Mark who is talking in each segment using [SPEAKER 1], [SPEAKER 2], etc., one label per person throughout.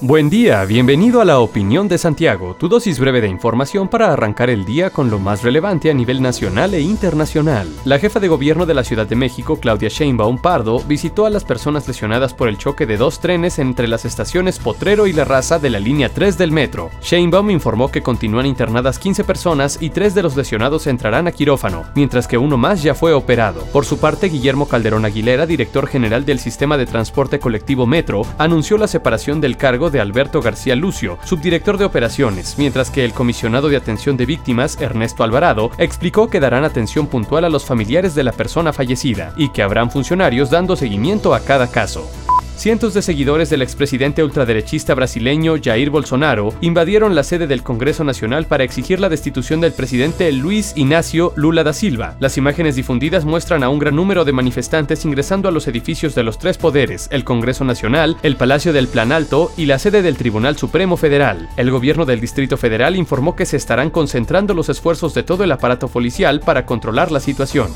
[SPEAKER 1] Buen día, bienvenido a la Opinión de Santiago, tu dosis breve de información para arrancar el día con lo más relevante a nivel nacional e internacional. La jefa de gobierno de la Ciudad de México, Claudia Sheinbaum Pardo, visitó a las personas lesionadas por el choque de dos trenes entre las estaciones Potrero y La Raza de la línea 3 del metro. Sheinbaum informó que continúan internadas 15 personas y tres de los lesionados entrarán a quirófano, mientras que uno más ya fue operado. Por su parte, Guillermo Calderón Aguilera, director general del Sistema de Transporte Colectivo Metro, anunció la separación del de Alberto García Lucio, subdirector de operaciones, mientras que el comisionado de atención de víctimas, Ernesto Alvarado, explicó que darán atención puntual a los familiares de la persona fallecida y que habrán funcionarios dando seguimiento a cada caso. Cientos de seguidores del expresidente ultraderechista brasileño Jair Bolsonaro invadieron la sede del Congreso Nacional para exigir la destitución del presidente Luis Ignacio Lula da Silva. Las imágenes difundidas muestran a un gran número de manifestantes ingresando a los edificios de los tres poderes, el Congreso Nacional, el Palacio del Planalto y la sede del Tribunal Supremo Federal. El gobierno del Distrito Federal informó que se estarán concentrando los esfuerzos de todo el aparato policial para controlar la situación.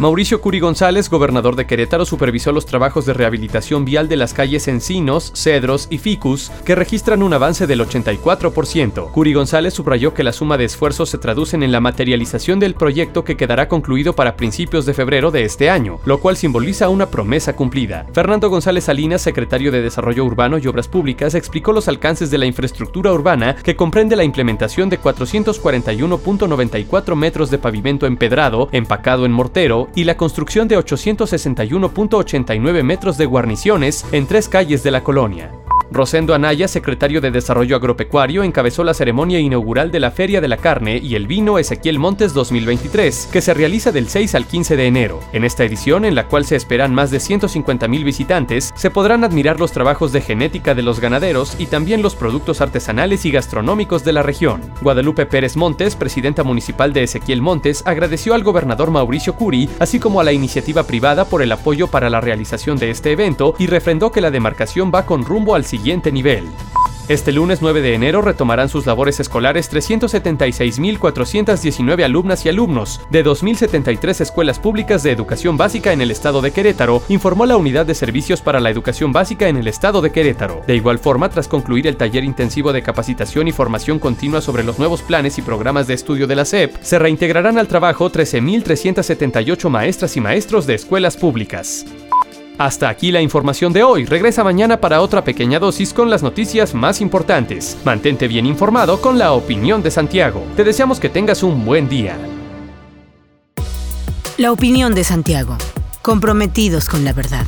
[SPEAKER 1] Mauricio Curi González, gobernador de Querétaro, supervisó los trabajos de rehabilitación vial de las calles Encinos, Cedros y Ficus, que registran un avance del 84%. Curi González subrayó que la suma de esfuerzos se traducen en la materialización del proyecto que quedará concluido para principios de febrero de este año, lo cual simboliza una promesa cumplida. Fernando González Salinas, secretario de Desarrollo Urbano y Obras Públicas, explicó los alcances de la infraestructura urbana que comprende la implementación de 441.94 metros de pavimento empedrado, empacado en mortero, y la construcción de 861.89 metros de guarniciones en tres calles de la colonia. Rosendo Anaya, secretario de Desarrollo Agropecuario, encabezó la ceremonia inaugural de la Feria de la Carne y el Vino Ezequiel Montes 2023, que se realiza del 6 al 15 de enero. En esta edición, en la cual se esperan más de 150.000 visitantes, se podrán admirar los trabajos de genética de los ganaderos y también los productos artesanales y gastronómicos de la región. Guadalupe Pérez Montes, presidenta municipal de Ezequiel Montes, agradeció al gobernador Mauricio Curi, así como a la iniciativa privada por el apoyo para la realización de este evento y refrendó que la demarcación va con rumbo al siguiente nivel. Este lunes 9 de enero retomarán sus labores escolares 376.419 alumnas y alumnos de 2.073 escuelas públicas de educación básica en el estado de Querétaro, informó la Unidad de Servicios para la Educación Básica en el estado de Querétaro. De igual forma, tras concluir el taller intensivo de capacitación y formación continua sobre los nuevos planes y programas de estudio de la SEP, se reintegrarán al trabajo 13.378 maestras y maestros de escuelas públicas. Hasta aquí la información de hoy. Regresa mañana para otra pequeña dosis con las noticias más importantes. Mantente bien informado con la opinión de Santiago. Te deseamos que tengas un buen día.
[SPEAKER 2] La opinión de Santiago. Comprometidos con la verdad.